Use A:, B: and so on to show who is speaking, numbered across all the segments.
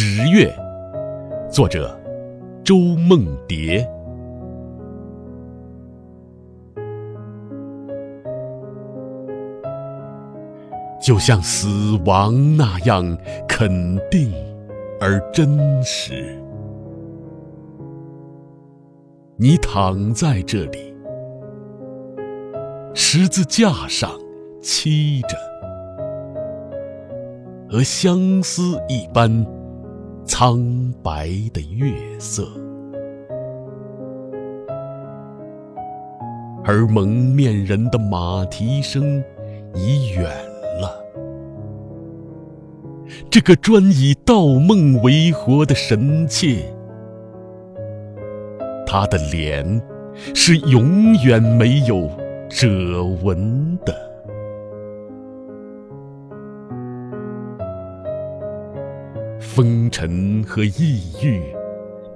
A: 十月，作者周梦蝶。就像死亡那样肯定而真实，你躺在这里，十字架上漆着，和相思一般苍白的月色，而蒙面人的马蹄声已远了。这个专以盗梦为活的神妾，她的脸是永远没有褶纹的。风尘和抑郁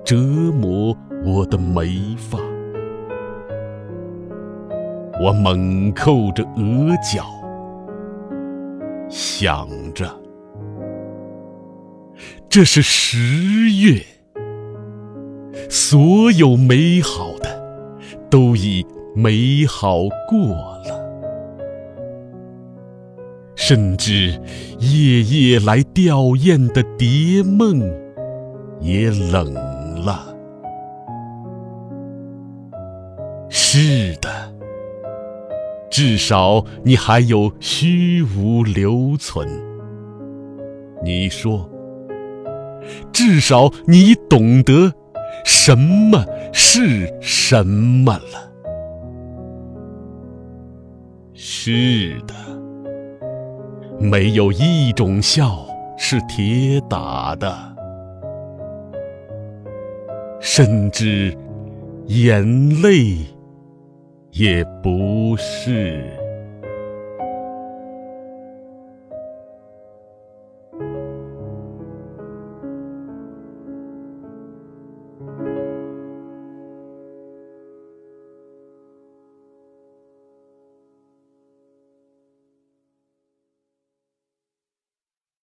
A: 折磨我的眉发，我猛扣着额角，想着。这是十月，所有美好的都已美好过了，甚至夜夜来吊唁的蝶梦也冷了。是的，至少你还有虚无留存。你说。至少你懂得什么是什么了。是的，没有一种笑是铁打的，甚至眼泪也不是。